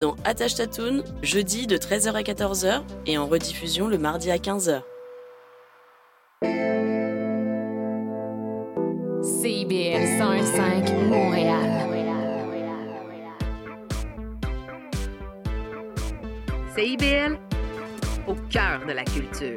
dans Attache Tatoon, jeudi de 13h à 14h et en rediffusion le mardi à 15h. CIBL 105 Montréal. CIBL, au cœur de la culture.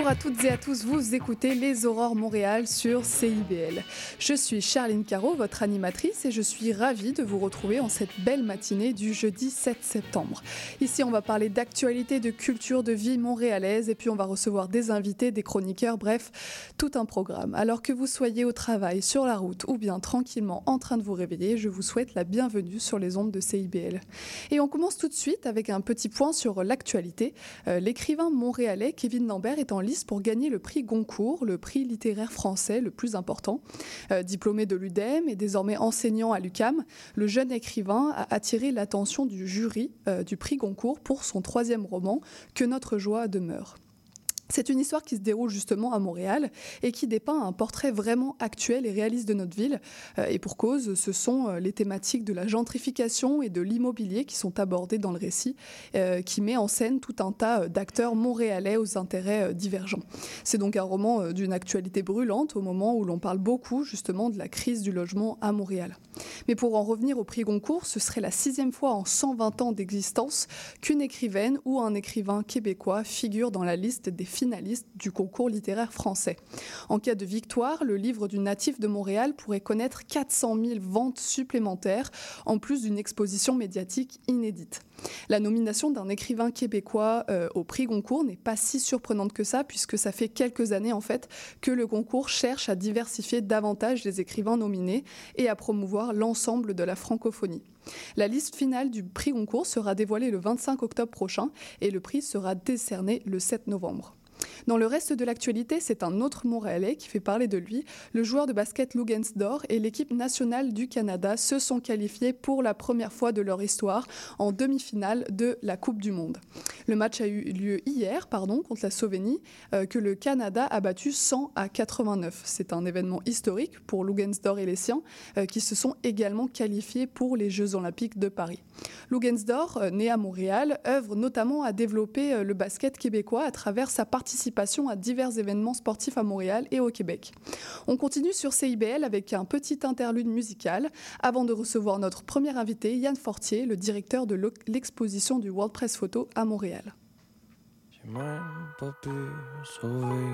Bonjour à toutes et à tous, vous écoutez Les Aurores Montréal sur CIBL. Je suis Charline Caro, votre animatrice, et je suis ravie de vous retrouver en cette belle matinée du jeudi 7 septembre. Ici, on va parler d'actualité, de culture, de vie montréalaise, et puis on va recevoir des invités, des chroniqueurs, bref, tout un programme. Alors que vous soyez au travail, sur la route, ou bien tranquillement en train de vous réveiller, je vous souhaite la bienvenue sur les ondes de CIBL. Et on commence tout de suite avec un petit point sur l'actualité. Euh, L'écrivain montréalais Kevin Lambert est en pour gagner le prix Goncourt, le prix littéraire français le plus important. Euh, diplômé de l'UDEM et désormais enseignant à l'UCAM, le jeune écrivain a attiré l'attention du jury euh, du prix Goncourt pour son troisième roman, Que notre joie demeure. C'est une histoire qui se déroule justement à Montréal et qui dépeint un portrait vraiment actuel et réaliste de notre ville. Euh, et pour cause, ce sont euh, les thématiques de la gentrification et de l'immobilier qui sont abordées dans le récit, euh, qui met en scène tout un tas d'acteurs montréalais aux intérêts divergents. C'est donc un roman d'une actualité brûlante au moment où l'on parle beaucoup justement de la crise du logement à Montréal. Mais pour en revenir au prix Goncourt, ce serait la sixième fois en 120 ans d'existence qu'une écrivaine ou un écrivain québécois figure dans la liste des finaliste du concours littéraire français. En cas de victoire, le livre du natif de Montréal pourrait connaître 400 000 ventes supplémentaires, en plus d'une exposition médiatique inédite. La nomination d'un écrivain québécois euh, au prix Goncourt n'est pas si surprenante que ça, puisque ça fait quelques années en fait que le concours cherche à diversifier davantage les écrivains nominés et à promouvoir l'ensemble de la francophonie. La liste finale du prix Goncourt sera dévoilée le 25 octobre prochain et le prix sera décerné le 7 novembre. Dans le reste de l'actualité, c'est un autre Montréalais qui fait parler de lui. Le joueur de basket Lugensdor et l'équipe nationale du Canada se sont qualifiés pour la première fois de leur histoire en demi-finale de la Coupe du Monde. Le match a eu lieu hier, pardon, contre la Slovénie, euh, que le Canada a battu 100 à 89. C'est un événement historique pour Lugensdor et les siens, euh, qui se sont également qualifiés pour les Jeux olympiques de Paris. Lugensdor, euh, né à Montréal, œuvre notamment à développer le basket québécois à travers sa participation à divers événements sportifs à Montréal et au Québec. On continue sur CIBL avec un petit interlude musical avant de recevoir notre premier invité, Yann Fortier, le directeur de l'exposition du World Press Photo à Montréal. J'ai même pas pu sauver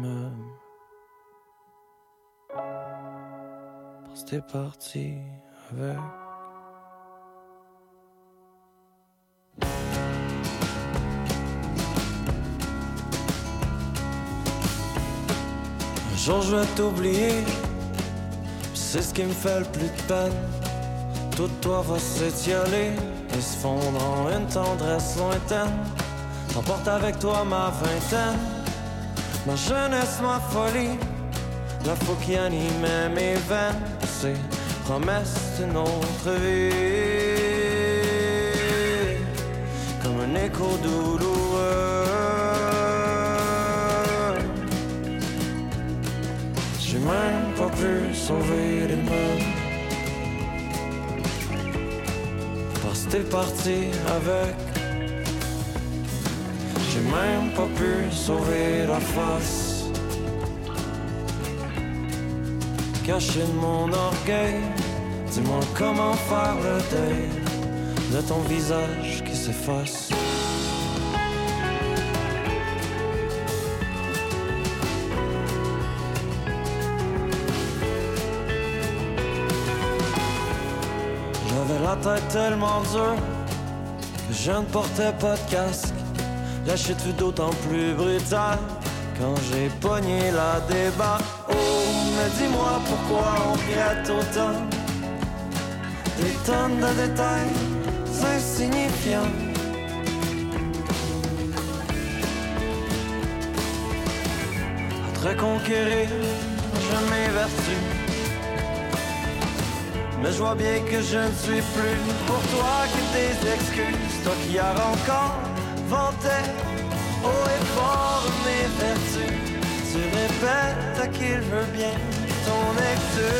les. Parce que t'es parti avec. Jour je vais t'oublier, c'est ce qui me fait le plus de peine. Tout toi va s'étioler et se fondre en une tendresse lointaine. T'emportes avec toi ma vingtaine, ma jeunesse, ma folie, la fou qui animait mes veines, c'est promesse d'une autre vie, comme un écho douloureux. Même pas pu sauver les meubles. Parce que t'es parti avec. J'ai même pas pu sauver la face. Caché de mon orgueil, dis-moi comment faire le deuil de ton visage qui s'efface. tête tellement dure que je ne portais pas de casque. La chute fut d'autant plus brutale quand j'ai pogné la débat. Oh, mais dis-moi pourquoi on regrette autant des tonnes de détails insignifiants. Entre conquérir jamais vertu mais je vois bien que je ne suis plus pour toi que des excuses. Toi qui as encore vanté haut et fort mes vertus. Tu répètes à qui veut bien ton lecture.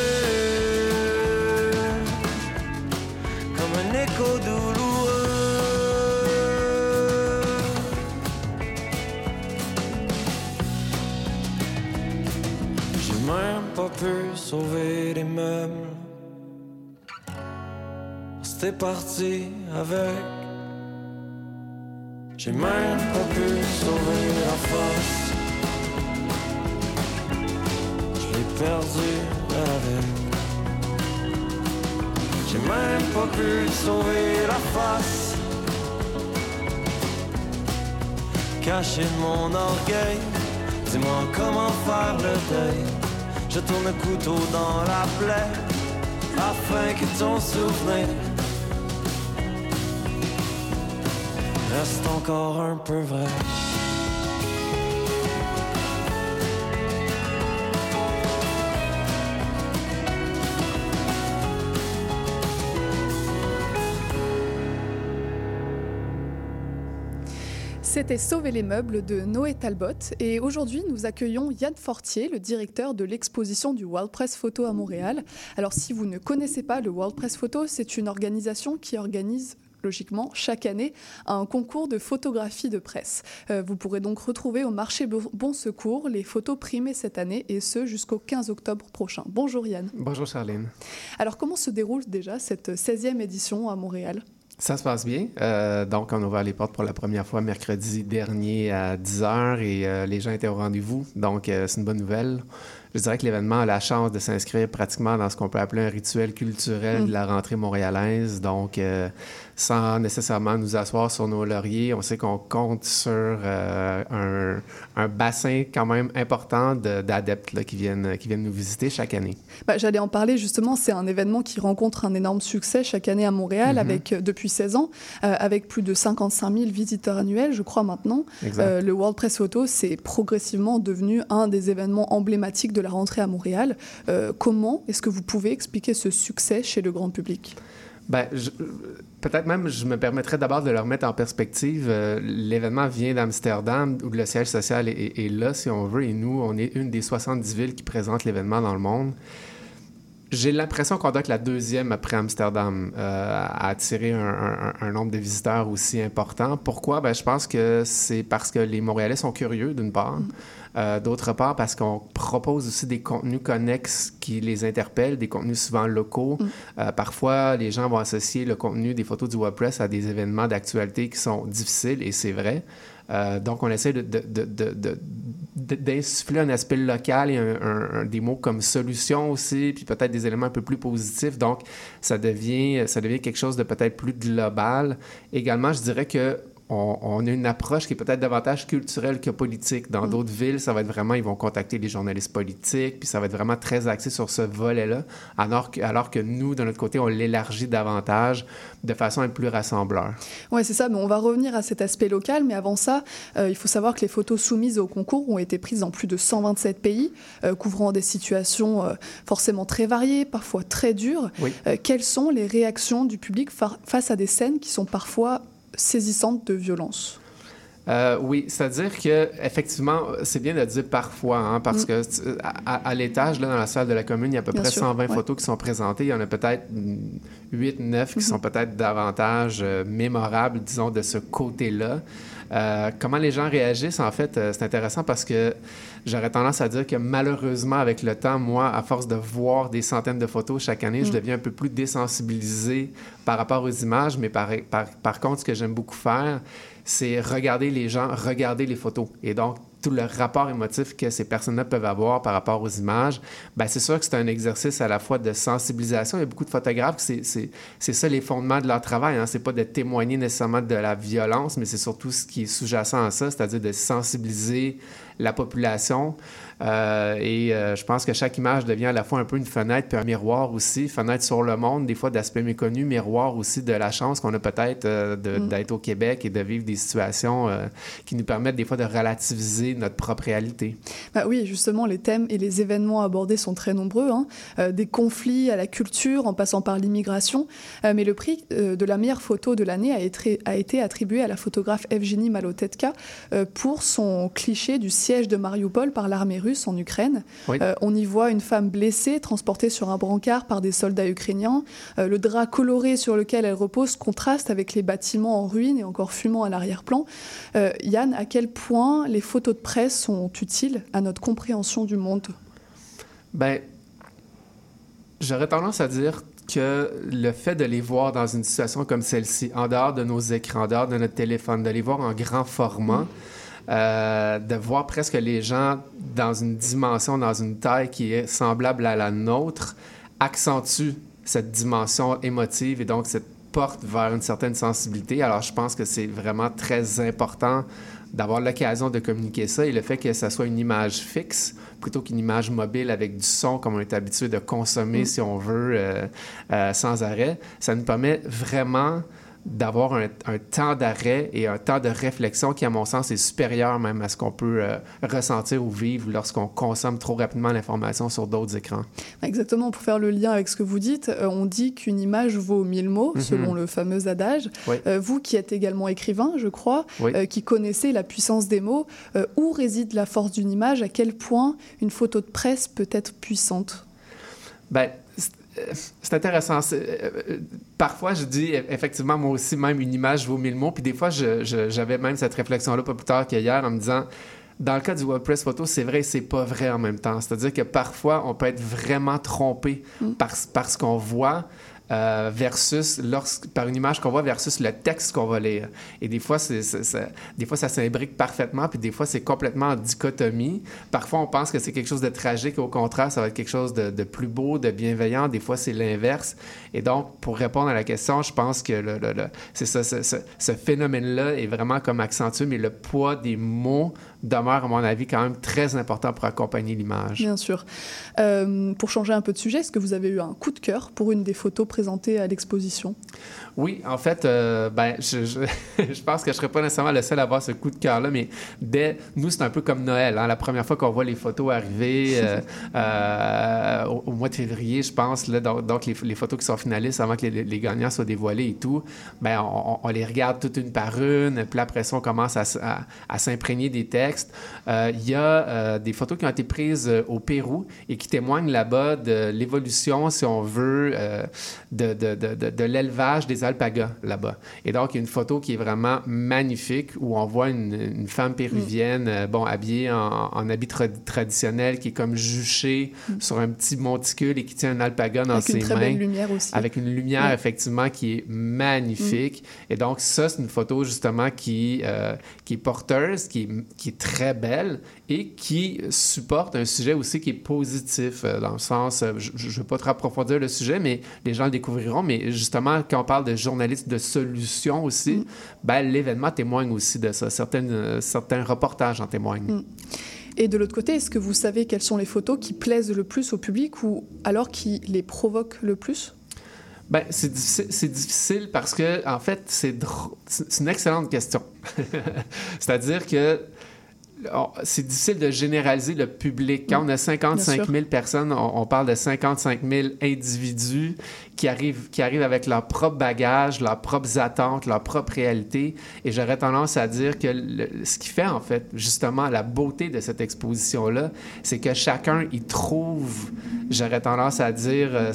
Comme un écho douloureux. J'ai même pas pu sauver les meubles. C'était parti avec. J'ai même pas pu sauver la face. Je l'ai perdu avec. J'ai même pas pu sauver la face. Caché mon orgueil, dis-moi comment faire le deuil. Je tourne le couteau dans la plaie afin que ton souvenir reste encore un peu vrai. C'était Sauver les meubles de Noé Talbot et aujourd'hui nous accueillons Yann Fortier, le directeur de l'exposition du World Press Photo à Montréal. Alors si vous ne connaissez pas le World Press Photo, c'est une organisation qui organise logiquement chaque année un concours de photographie de presse. Euh, vous pourrez donc retrouver au marché Bon Secours les photos primées cette année et ce jusqu'au 15 octobre prochain. Bonjour Yann. Bonjour Charline. Alors comment se déroule déjà cette 16e édition à Montréal? Ça se passe bien. Euh, donc, on a ouvert les portes pour la première fois mercredi dernier à 10h et euh, les gens étaient au rendez-vous. Donc, euh, c'est une bonne nouvelle. Je dirais que l'événement a la chance de s'inscrire pratiquement dans ce qu'on peut appeler un rituel culturel de la rentrée montréalaise. Donc, sans nécessairement nous asseoir sur nos lauriers, on sait qu'on compte sur euh, un, un bassin quand même important de- d'adeptes qui, viennent, qui viennent nous visiter chaque année. Bah, J'allais en parler justement, c'est un événement qui rencontre un énorme succès chaque année à Montréal Mhm. avec, euh, depuis 16 ans, euh, avec plus de 55 000 visiteurs annuels, je crois maintenant. Euh, le World Press Photo, c'est progressivement devenu un des événements emblématiques de la rentrée à Montréal. Comment est-ce que vous pouvez expliquer ce succès chez le grand public? Ben, peut-être même, je me permettrais d'abord de le remettre en perspective. Euh, L'événement vient d'Amsterdam, où le siège social est, est- est là, si on veut, et nous, on est une des 70 villes qui présentent l'événement dans le monde. J'ai l'impression qu'on doit être la deuxième après Amsterdam euh, à attirer un, un- un nombre de visiteurs aussi important. Pourquoi? Ben, je pense que c'est parce que les Montréalais sont curieux, d'une part. Euh, D'autre part, parce qu'on propose aussi des contenus connexes qui les interpellent, des contenus souvent locaux. Euh, parfois, les gens vont associer le contenu des photos du WordPress à des événements d'actualité qui sont difficiles, et c'est vrai. Euh, donc, on essaie d'insuffler un aspect local et des mots comme solution aussi, puis peut-être des éléments un peu plus positifs. Donc, ça devient, ça devient quelque chose de peut-être plus global. Également, je dirais que on, on a une approche qui est peut-être davantage culturelle que politique. Dans d'autres villes, ça va être vraiment, ils vont contacter les journalistes politiques, puis ça va être vraiment très axé sur ce volet-là, alors que, alors que nous, de notre côté, on l'élargit davantage de façon à être plus rassembleur. Oui, c'est ça, mais on va revenir à cet aspect local, mais avant ça, euh, il faut savoir que les photos soumises au concours ont été prises dans plus de 127 pays, euh, couvrant des situations euh, forcément très variées, parfois très dures. Oui. Quelles sont les réactions du public fa- face à des scènes qui sont parfois saisissantes de violence Euh, oui, c'est-à-dire que effectivement, c'est bien de dire parfois, hein, parce que euh, à, à l'étage, là, dans la salle de la commune, il y a à peu Mm. Bien près sûr, 120 ouais. photos qui sont présentées. Il y en a peut-être 8, 9 qui Mm-hmm. sont peut-être davantage euh, mémorables, disons, de ce côté-là. Euh, comment les gens réagissent, en fait, euh, c'est intéressant parce que j'aurais tendance à dire que malheureusement, avec le temps, moi, à force de voir des centaines de photos chaque année, je Mm. deviens un peu plus désensibilisé par rapport aux images. Mais par, par, par contre, ce que j'aime beaucoup faire, c'est regarder les gens, regarder les photos. Et donc, tout le rapport émotif que ces personnes-là peuvent avoir par rapport aux images, ben c'est sûr que c'est un exercice à la fois de sensibilisation. Il y a beaucoup de photographes, c'est, ça les fondements de leur travail. Hein. C'est pas de témoigner nécessairement de la violence, mais c'est surtout ce qui est sous-jacent à ça, c'est-à-dire de sensibiliser la population Euh, et euh, je pense que chaque image devient à la fois un peu une fenêtre puis un miroir aussi. Fenêtre sur le monde, des fois d'aspect méconnu, miroir aussi de la chance qu'on a peut-être euh, Mm. d'être au Québec et de vivre des situations qui nous permettent des fois de relativiser notre propre réalité. Bah oui, justement, les thèmes et les événements abordés sont très nombreux, hein. Des conflits à la culture, en passant par l'immigration. Mais le prix de la meilleure photo de l'année a, été- a été attribué à la photographe Evgenie Malotetka pour son cliché du siège de Mariupol par l'armée en Ukraine. Oui. Euh, on y voit une femme blessée, transportée sur un brancard par des soldats ukrainiens. Euh, le drap coloré sur lequel elle repose contraste avec les bâtiments en ruine et encore fumant à l'arrière-plan. Euh, Yann, à quel point les photos de presse sont utiles à notre compréhension du monde? Ben, j'aurais tendance à dire que le fait de les voir dans une situation comme celle-ci, en dehors de nos écrans, en dehors de notre téléphone, de les voir en grand format, euh, de voir presque les gens dans une dimension, dans une taille qui est semblable à la nôtre, accentue cette dimension émotive et donc cette porte vers une certaine sensibilité. Alors, je pense que c'est vraiment très important d'avoir l'occasion de communiquer ça et le fait que ça soit une image fixe plutôt qu'une image mobile avec du son comme on est habitué de consommer, Mm. si on veut, euh, euh, sans arrêt, ça nous permet vraiment d'avoir un, un temps d'arrêt et un temps de réflexion qui, à mon sens, est supérieur même à ce qu'on peut euh, ressentir ou vivre lorsqu'on consomme trop rapidement l'information sur d'autres écrans. Exactement, pour faire le lien avec ce que vous dites, euh, on dit qu'une image vaut mille mots, Mhm. selon le fameux adage. Oui. Euh, vous qui êtes également écrivain, je crois, Oui. qui connaissez la puissance des mots, où réside la force d'une image? À quel point une photo de presse peut être puissante? Ben, c'est intéressant. Euh, parfois, je dis effectivement, moi aussi, même une image vaut mille mots. Puis des fois, j'avais même cette réflexion-là pas plus tard qu'hier en me disant. Dans le cas du WordPress photo, c'est vrai et c'est pas vrai en même temps. C'est-à-dire que parfois, on peut être vraiment trompé Mm. par, par ce qu'on voit euh, versus lorsque, par une image qu'on voit versus le texte qu'on va lire. Et des fois, c'est, des fois ça s'imbrique parfaitement, puis des fois, c'est complètement en dichotomie. Parfois, on pense que c'est quelque chose de tragique, au contraire, ça va être quelque chose de, plus beau, de bienveillant. Des fois, c'est l'inverse. Et donc, pour répondre à la question, je pense que le, le- le- c'est ça, ce- ce phénomène-là est vraiment comme accentué, mais le poids des mots demeure, à mon avis, quand même très important pour accompagner l'image. Bien sûr. Euh, pour changer un peu de sujet, est-ce que vous avez eu un coup de cœur pour une des photos présentées à l'exposition? Oui, en fait, euh, ben, je, je, je pense que je ne serais pas nécessairement le seul à avoir ce coup de cœur-là, mais dès nous, c'est un peu comme Noël. hein. La première fois qu'on voit les photos arriver euh, au, au mois de février, je pense, là, donc, donc les, les photos qui sont finalistes avant que les, les gagnants soient dévoilés et tout, ben, on, on les regarde toutes une par une, puis après ça, on commence à, s- à- à s'imprégner des textes. Euh, Il y a euh, des photos qui ont été prises euh, au Pérou et qui témoignent là-bas de l'évolution, si on veut, de, de, de, l'élevage des alpagas là-bas. Et donc, il y a une photo qui est vraiment magnifique où on voit une, une femme péruvienne, bon, habillée en, en habit tra- traditionnel, qui est comme juchée sur un petit monticule et qui tient un alpaga dans Avec ses une très mains. belle lumière aussi. Avec une lumière, effectivement, qui est magnifique. Et donc, ça, c'est une photo, justement, qui, euh, qui est porteuse, qui est, qui est très belle et qui supporte un sujet aussi qui est positif, euh, dans le sens, euh, je ne veux pas trop approfondir le sujet, mais les gens le découvriront. Mais justement, quand on parle de journalistes de solutions aussi, Mm. ben, l'événement témoigne aussi de ça. Certaines, euh, certains reportages en témoignent. Mm. Et de l'autre côté, est-ce que vous savez quelles sont les photos qui plaisent le plus au public ou alors qui les provoquent le plus? Ben, c'est difficile, difficile parce que, en fait, c'est une excellente question. C'est-à-dire que c'est difficile de généraliser le public. Quand on a 55 Bien 000 personnes, on, on parle de 55 000 individus qui arrivent, qui arrivent avec leurs propres bagages, leurs propres attentes, leur propre réalité. Et j'aurais tendance à dire que le- ce qui fait, en fait, justement, la beauté de cette exposition-là, c'est que chacun y trouve, j'aurais tendance à dire, euh,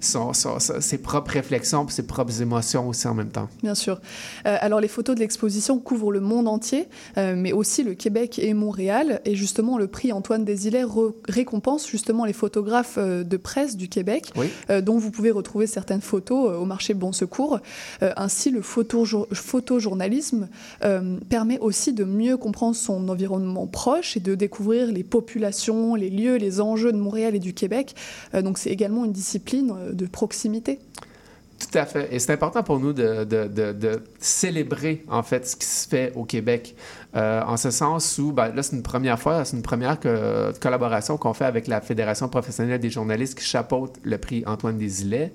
son- son- son- ses propres réflexions puis ses propres émotions aussi en même temps. Bien sûr. Euh, alors les photos de l'exposition couvrent le monde entier, euh, mais aussi le Québec et Montréal. Et justement, le prix Antoine Desilets récompense justement les photographes de presse du Québec, Oui. dont vous pouvez retrouver certaines photos euh, au marché Bon Secours. Euh, ainsi, le photojour- photojournalisme euh, permet aussi de mieux comprendre son environnement proche et de découvrir les populations, les lieux, les enjeux de Montréal et du Québec. Donc c'est également une discipline de proximité. Tout à fait. Et c'est important pour nous de, célébrer, en fait, ce qui se fait au Québec. euh, en ce sens où, ben, là, c'est une première fois, c'est une première collaboration qu'on fait avec la Fédération professionnelle des journalistes qui chapeaute le prix Antoine Desilets.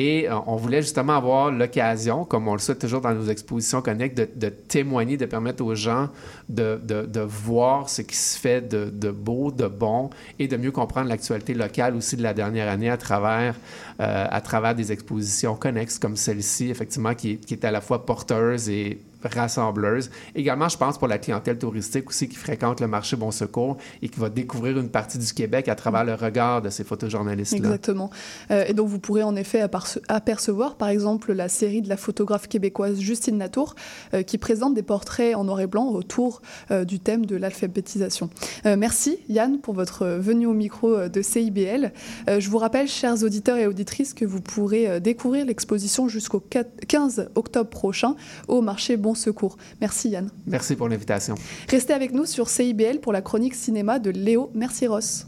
Et euh, on voulait justement avoir l'occasion, comme on le souhaite toujours dans nos expositions Connect, de, témoigner, de permettre aux gens de, de- voir ce qui se fait de, beau, de bon, et de mieux comprendre l'actualité locale aussi de la dernière année à travers, euh, à travers des expositions connexes comme celle-ci, effectivement, qui qui est à la fois porteuse et rassembleuse. Également, je pense pour la clientèle touristique aussi qui fréquente le marché Bon Secours et qui va découvrir une partie du Québec à travers le regard de ces photojournalistes-là. Exactement. Euh, et donc vous pourrez en effet aperce- apercevoir par exemple la série de la photographe québécoise Justine Latour euh, qui présente des portraits en noir et blanc autour euh, du thème de l'alphabétisation. Euh, merci Yann pour votre venue au micro de CIBL. Je vous rappelle, chers auditeurs et auditrices, que vous pourrez découvrir l'exposition jusqu'au 4 15 octobre prochain au marché Bon Secours. Merci Yann. Merci pour l'invitation. Restez avec nous sur CIBL pour la chronique cinéma de Léo Merciros.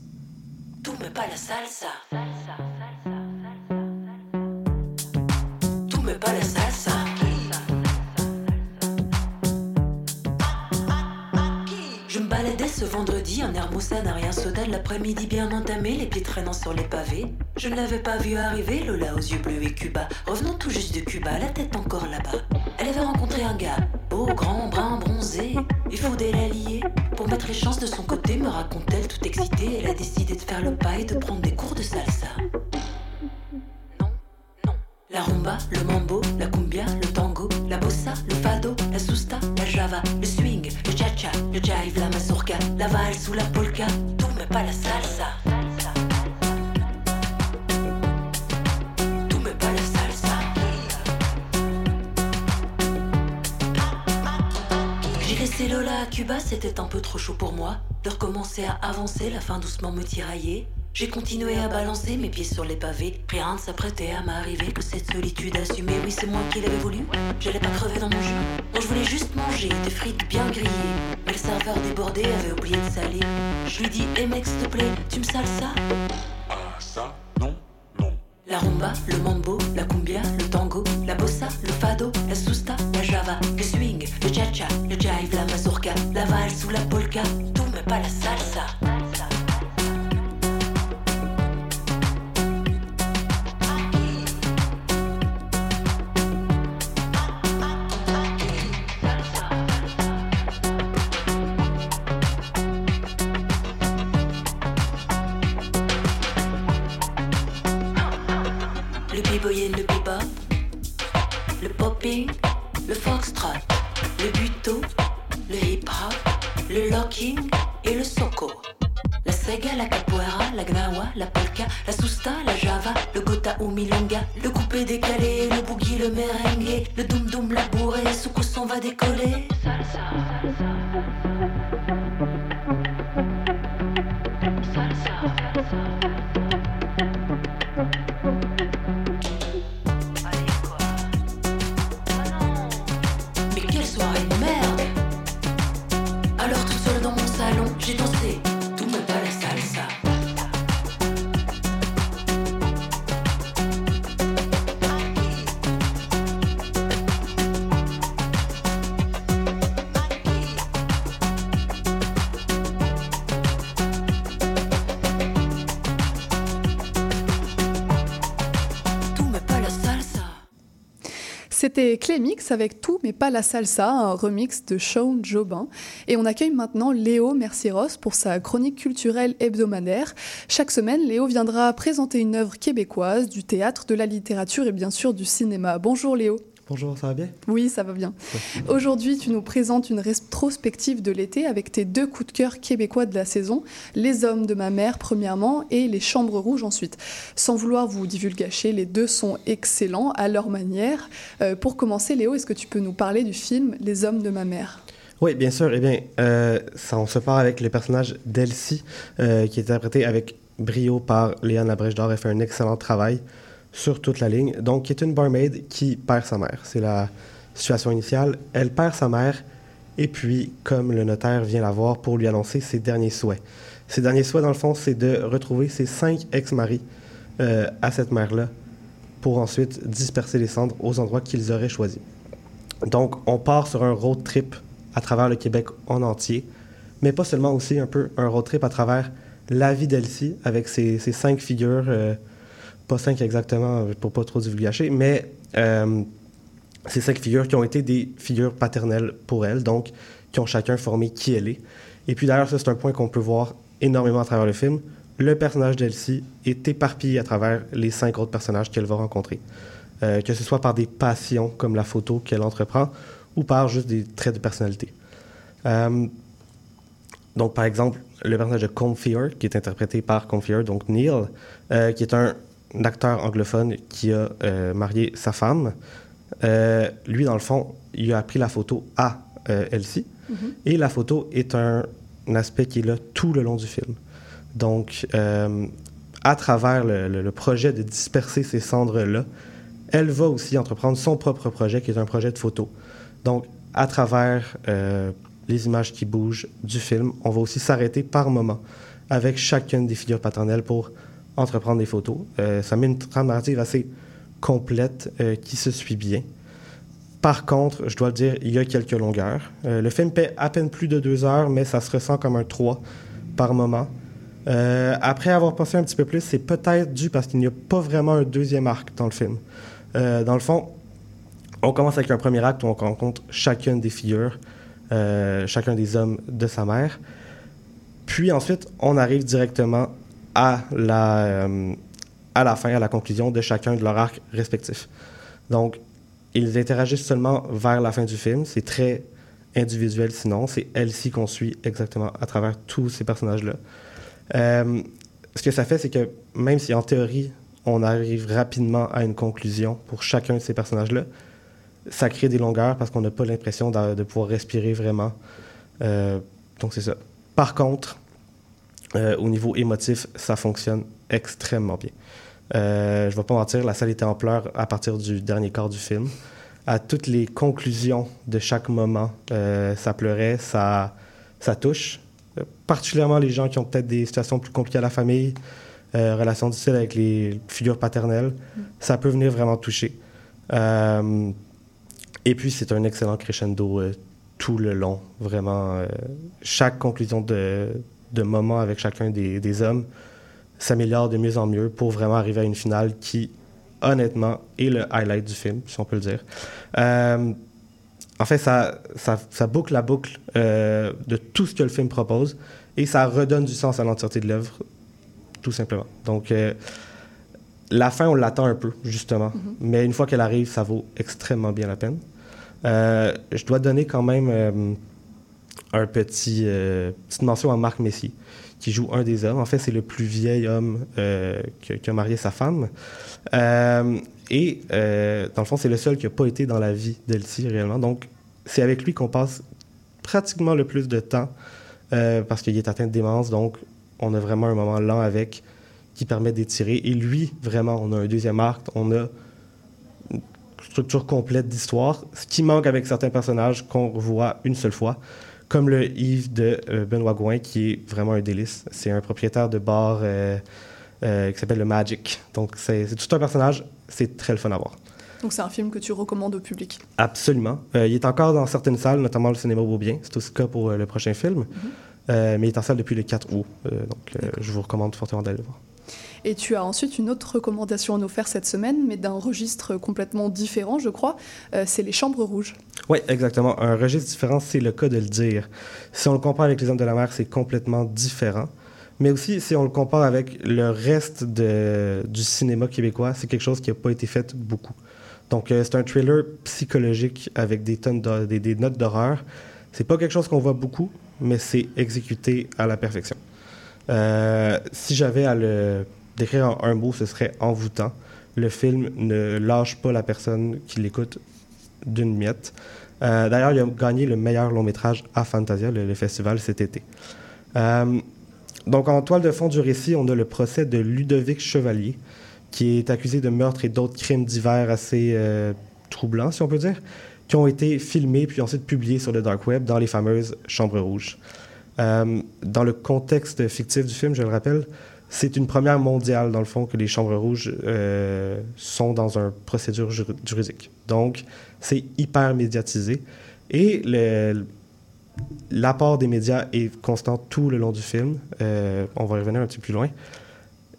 Tout me pas la salsa. Tout me pas la salsa. Ce vendredi en Hermosa n'a rien soda de l'après-midi bien entamé, les pieds traînant sur les pavés. Je ne l'avais pas vu arriver, Lola aux yeux bleus et Cuba. Revenant tout juste de Cuba, la tête encore là-bas. Elle avait rencontré un gars, beau, grand, brun, bronzé. Il faudrait la lier. Pour mettre les chances de son côté, me raconte-t-elle tout excitée. Elle a décidé de faire le pas et de prendre des cours de salsa. Non, non. La rumba, le mambo, la cumbia, le tango, la bossa, le fado, la susta, la java, le swing, cha-cha, le jive, la mazurka, la valse ou la polka. Tout mais pas la salsa. Tout pas la salsa. J'ai laissé Lola à Cuba, c'était un peu trop chaud pour moi. De recommencer à avancer, la fin doucement me tiraillait. J'ai continué à balancer mes pieds sur les pavés. Rien ne s'apprêtait à m'arriver que cette solitude assumée. Oui, c'est moi qui l'avais voulu. J'allais pas crever dans mon jus. Non, je voulais juste manger des frites bien grillées. Mais le serveur débordé avait oublié de saler. Je lui dis, hé mec, s'il te plaît, tu me sales ça? Ah, ça Non, non. La rumba, le mambo, la cumbia, le tango, la bossa, C'était Clémix avec tout, mais pas la salsa, un remix de Sean Jobin. Et on accueille maintenant Léo Mercieros pour sa chronique culturelle hebdomadaire. Chaque semaine, Léo viendra présenter une œuvre québécoise, du théâtre, de la littérature et bien sûr du cinéma. Bonjour Léo. Bonjour, ça va bien? Oui, ça va bien. Aujourd'hui, tu nous présentes une rétrospective de l'été avec tes deux coups de cœur québécois de la saison, Les Hommes de ma mère premièrement et Les Chambres Rouges ensuite. Sans vouloir vous divulgacher, les deux sont excellents à leur manière. Euh, pour commencer, Léo, est-ce que tu peux nous parler du film Les Hommes de ma mère? Oui, bien sûr. Eh bien, euh, ça, on se part avec le personnage d'Elsie, euh, qui est interprété avec brio par Léane Labrèche d'Or. Elle fait un excellent travail sur toute la ligne. Donc, qui est une barmaid qui perd sa mère. C'est la situation initiale. Elle perd sa mère, et puis, comme le notaire vient la voir pour lui annoncer ses derniers souhaits. Ses derniers souhaits, dans le fond, c'est de retrouver ses cinq ex-maris euh, à cette mère-là, pour ensuite disperser les cendres aux endroits qu'ils auraient choisis. Donc, on part sur un road trip à travers le Québec en entier, mais pas seulement aussi un peu un road trip à travers la vie d'Elsie avec ses, cinq figures, euh, pas cinq exactement pour pas trop divulgacher, mais euh, ces cinq figures qui ont été des figures paternelles pour elle, donc qui ont chacun formé qui elle est. Et puis d'ailleurs, ça c'est un point qu'on peut voir énormément à travers le film. Le personnage d'Elsie est éparpillé à travers les cinq autres personnages qu'elle va rencontrer. Euh, que ce soit par des passions comme la photo qu'elle entreprend ou par juste des traits de personnalité. Euh, donc, par exemple, le personnage de Comfier, qui est interprété par Comfier, donc Neil, euh, qui est un, acteur anglophone qui a euh, marié sa femme. Euh, lui, dans le fond, il a appris la photo à euh, Elsie. Mhm. Et la photo est un, un aspect qui est là tout le long du film. Donc, à travers le, le- le projet de disperser ces cendres-là, elle va aussi entreprendre son propre projet, qui est un projet de photo. Donc, à travers les images qui bougent du film, on va aussi s'arrêter par moment avec chacune des figures paternelles pour entreprendre des photos. Euh, ça met une trame narrative assez complète euh, qui se suit bien. Par contre, je dois le dire, il y a quelques longueurs. Euh, le film fait à peine plus de deux heures, mais ça se ressent comme un 3 par moment. Après avoir pensé un petit peu plus, c'est peut-être dû parce qu'il n'y a pas vraiment un deuxième arc dans le film. Dans le fond, on commence avec un premier acte où on rencontre chacune des figures, chacun des hommes de sa mère. Puis ensuite, on arrive directement à la, euh, à la fin, à la conclusion de chacun de leurs arcs respectifs. Donc, ils interagissent seulement vers la fin du film. C'est très individuel sinon. C'est Elsie qu'on suit exactement à travers tous ces personnages-là. Euh, ce que ça fait, c'est que même si en théorie, on arrive rapidement à une conclusion pour chacun de ces personnages-là, ça crée des longueurs parce qu'on n'a pas l'impression de, pouvoir respirer vraiment. Euh, donc, c'est ça. Par contre, euh, au niveau émotif, ça fonctionne extrêmement bien. Euh, je ne vais pas mentir, la salle était en pleurs à partir du dernier quart du film. À toutes les conclusions de chaque moment, euh, ça pleurait, ça, ça touche. Particulièrement les gens qui ont peut-être des situations plus compliquées à la famille, relations difficiles avec les figures paternelles, ça peut venir vraiment toucher. Et puis, c'est un excellent crescendo tout le long, vraiment. chaque conclusion de, de moment avec chacun des, des hommes s'améliore de mieux en mieux pour vraiment arriver à une finale qui, honnêtement, est le highlight du film, si on peut le dire. Euh, en fait, ça, ça, ça boucle la boucle euh, de tout ce que le film propose et ça redonne du sens à l'entièreté de l'œuvre, tout simplement. Donc, euh, la fin, on l'attend un peu, justement. Mais une fois qu'elle arrive, ça vaut extrêmement bien la peine. Je dois donner quand même un petit euh, mention à Marc Messier, qui joue un des hommes. En fait, c'est le plus vieil homme euh, qui, a marié sa femme. Euh, et dans le fond, c'est le seul qui n'a pas été dans la vie d'Elsie réellement. Donc, c'est avec lui qu'on passe pratiquement le plus de temps parce qu'il est atteint de démence. Donc, on a vraiment un moment lent avec qui permet d'étirer. Et lui, vraiment, on a un deuxième arc, on a une structure complète d'histoire, ce qui manque avec certains personnages qu'on revoit une seule fois, comme le Yves de euh, Benoît Gouin, qui est vraiment un délice. C'est un propriétaire de bar euh, euh, qui s'appelle le Magic. Donc, c'est tout un personnage, c'est très le fun à voir. Donc c'est un film que tu recommandes au public? Absolument. Euh, il est encore dans certaines salles, notamment le cinéma Beaubien. C'est aussi le cas pour euh, le prochain film. Euh, mais il est en salle depuis le 4 août. Donc, je vous recommande fortement d'aller le voir. Et tu as ensuite une autre recommandation à nous faire cette semaine, mais d'un registre complètement différent, je crois. Euh, c'est Les Chambres Rouges. Oui, exactement. Un registre différent, c'est le cas de le dire. Si on le compare avec Les Hommes de la Mer, c'est complètement différent. Mais aussi, si on le compare avec le reste du cinéma québécois, c'est quelque chose qui n'a pas été fait beaucoup. Donc, euh, c'est un thriller psychologique avec des tonnes de- des notes d'horreur. C'est pas quelque chose qu'on voit beaucoup, mais c'est exécuté à la perfection. Euh, si j'avais à le décrire en un mot, ce serait envoûtant. Le film ne lâche pas la personne qui l'écoute d'une miette. Euh, D'ailleurs, il a gagné le meilleur long métrage à Fantasia, le, festival cet été. Euh, donc, en toile de fond du récit, on a le procès de Ludovic Chevalier, qui est accusé de meurtre et d'autres crimes divers assez euh, troublants, si on peut dire, qui ont été filmés puis ensuite publiés sur le dark web dans les fameuses chambres rouges. Dans le contexte fictif du film, je le rappelle, c'est une première mondiale, dans le fond, que les chambres rouges euh, sont dans une procédure jur- juridique. Donc, c'est hyper médiatisé. Et L'apport des médias est constant tout le long du film. Euh, on va y revenir un petit peu plus loin.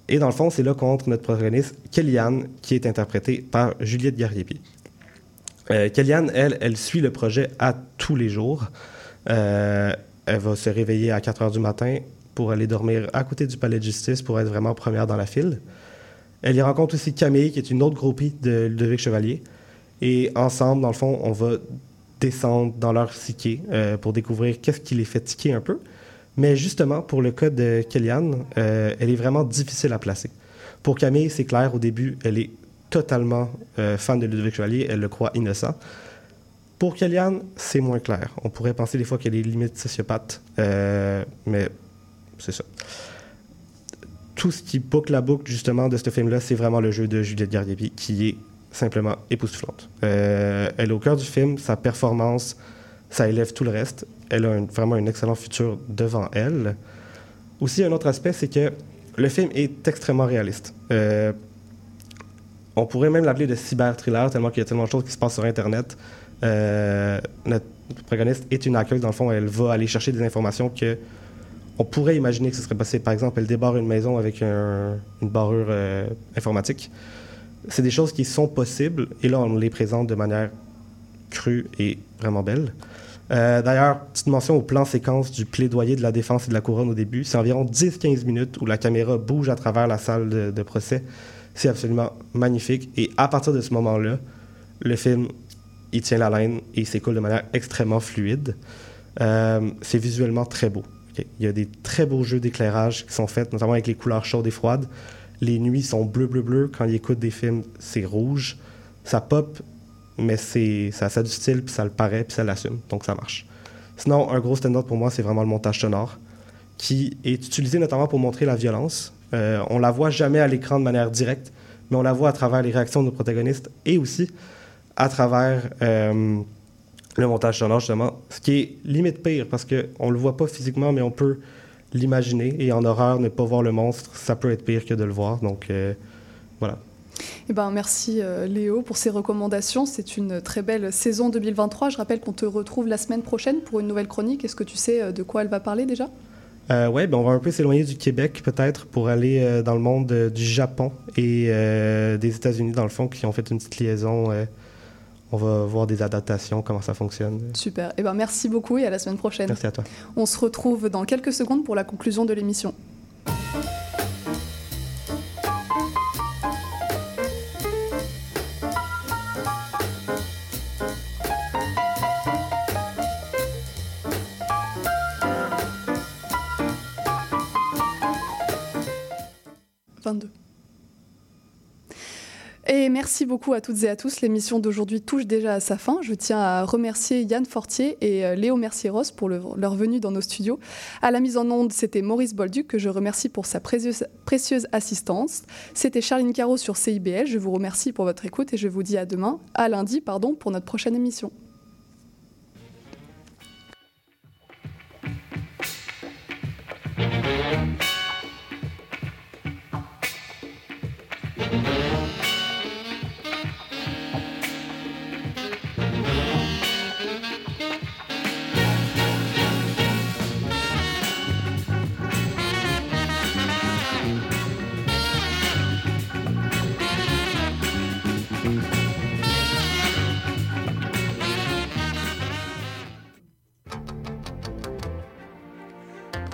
Et dans le fond, c'est là qu'on entre notre protagoniste, Kellyanne, qui est interprétée par Juliette Gariepi. Euh, Kellyanne, elle, elle suit le projet à tous les jours. Elle va se réveiller à 4 heures du matin pour aller dormir à côté du palais de justice pour être vraiment première dans la file. Elle y rencontre aussi Camille, qui est une autre groupie de Ludovic Chevalier. Et ensemble, dans le fond, on va descendre dans leur psyché euh, pour découvrir qu'est-ce qui les fait tiquer un peu. Mais justement, pour le cas de Kellyanne, euh, elle est vraiment difficile à placer. Pour Camille, c'est clair, au début, elle est totalement euh, fan de Ludovic Chevalier, elle le croit innocent. Pour Kellyanne, c'est moins clair. On pourrait penser des fois qu'elle est limite sociopathe, mais c'est ça. Tout ce qui boucle la boucle, justement, de ce film-là, c'est vraiment le jeu de Juliette Gardiepi, qui est simplement époustouflante. Euh, elle est au cœur du film, sa performance, ça élève tout le reste. Elle a vraiment un excellent futur devant elle. Aussi, un autre aspect, c'est que le film est extrêmement réaliste. Euh, on pourrait même l'appeler de cyber-thriller, tellement qu'il y a tellement de choses qui se passent sur Internet. Euh, notre protagoniste est une hacker, dans le fond, elle va aller chercher des informations que on pourrait imaginer que ce serait passé. Par exemple, elle débarre une maison avec une barrure informatique c'est des choses qui sont possibles et là, on les présente de manière crue et vraiment belle. Euh, D'ailleurs, petite mention au plan séquence du plaidoyer de la défense et de la couronne au début. C'est environ 10-15 minutes où la caméra bouge à travers la salle de, procès. C'est absolument magnifique. Et à partir de ce moment-là, le film, il tient la laine et il s'écoule de manière extrêmement fluide. Euh, c'est visuellement très beau. Il y a des très beaux jeux d'éclairage qui sont faits, notamment avec les couleurs chaudes et froides. Les nuits sont bleu, bleu, bleu. Quand il écoute des films, c'est rouge. Ça pop, mais c'est ça, ça a du style, puis ça le paraît, puis ça l'assume. Donc ça marche. Sinon, un gros stand-up pour moi, c'est vraiment le montage sonore, qui est utilisé notamment pour montrer la violence. Euh, on la voit jamais à l'écran de manière directe, mais on la voit à travers les réactions de nos protagonistes et aussi à travers euh, le montage sonore, justement. Ce qui est limite pire, parce qu'on ne le voit pas physiquement, mais on peut l'imaginer. Et en horreur, ne pas voir le monstre, ça peut être pire que de le voir. Donc, euh, voilà. Eh ben, merci euh, Léo pour ces recommandations. C'est une très belle saison 2023. Je rappelle qu'on te retrouve la semaine prochaine pour une nouvelle chronique. Est-ce que tu sais euh, de quoi elle va parler déjà? Oui, ben on va un peu s'éloigner du Québec peut-être pour aller dans le monde du Japon et des États-Unis dans le fond qui ont fait une petite liaison on va voir des adaptations, comment ça fonctionne. Super. Eh ben, merci beaucoup et à la semaine prochaine. Merci à toi. On se retrouve dans quelques secondes pour la conclusion de l'émission. « 22. Et merci beaucoup à toutes et à tous. L'émission d'aujourd'hui touche déjà à sa fin. Je tiens à remercier Yann Fortier et euh, Léo Mercier-Ross pour leur venue dans nos studios. À la mise en onde, c'était Maurice Bolduc que je remercie pour sa précieuse, précieuse assistance. C'était Charline Caro sur CIBL. Je vous remercie pour votre écoute et je vous dis à demain, à lundi, pardon, pour notre prochaine émission.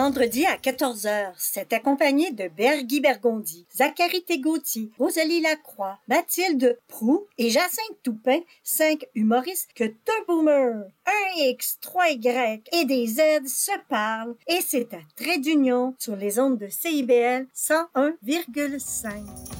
Vendredi à 14h. C'est accompagné de Bergui Bergondi, Zachary Tegautier, Rosalie Lacroix, Mathilde Prou et Jacinthe Toupin, cinq humoristes que deux boomers, un X, trois Y et des Z se parlent et c'est à trait d'union sur les ondes de CIBL 101,5.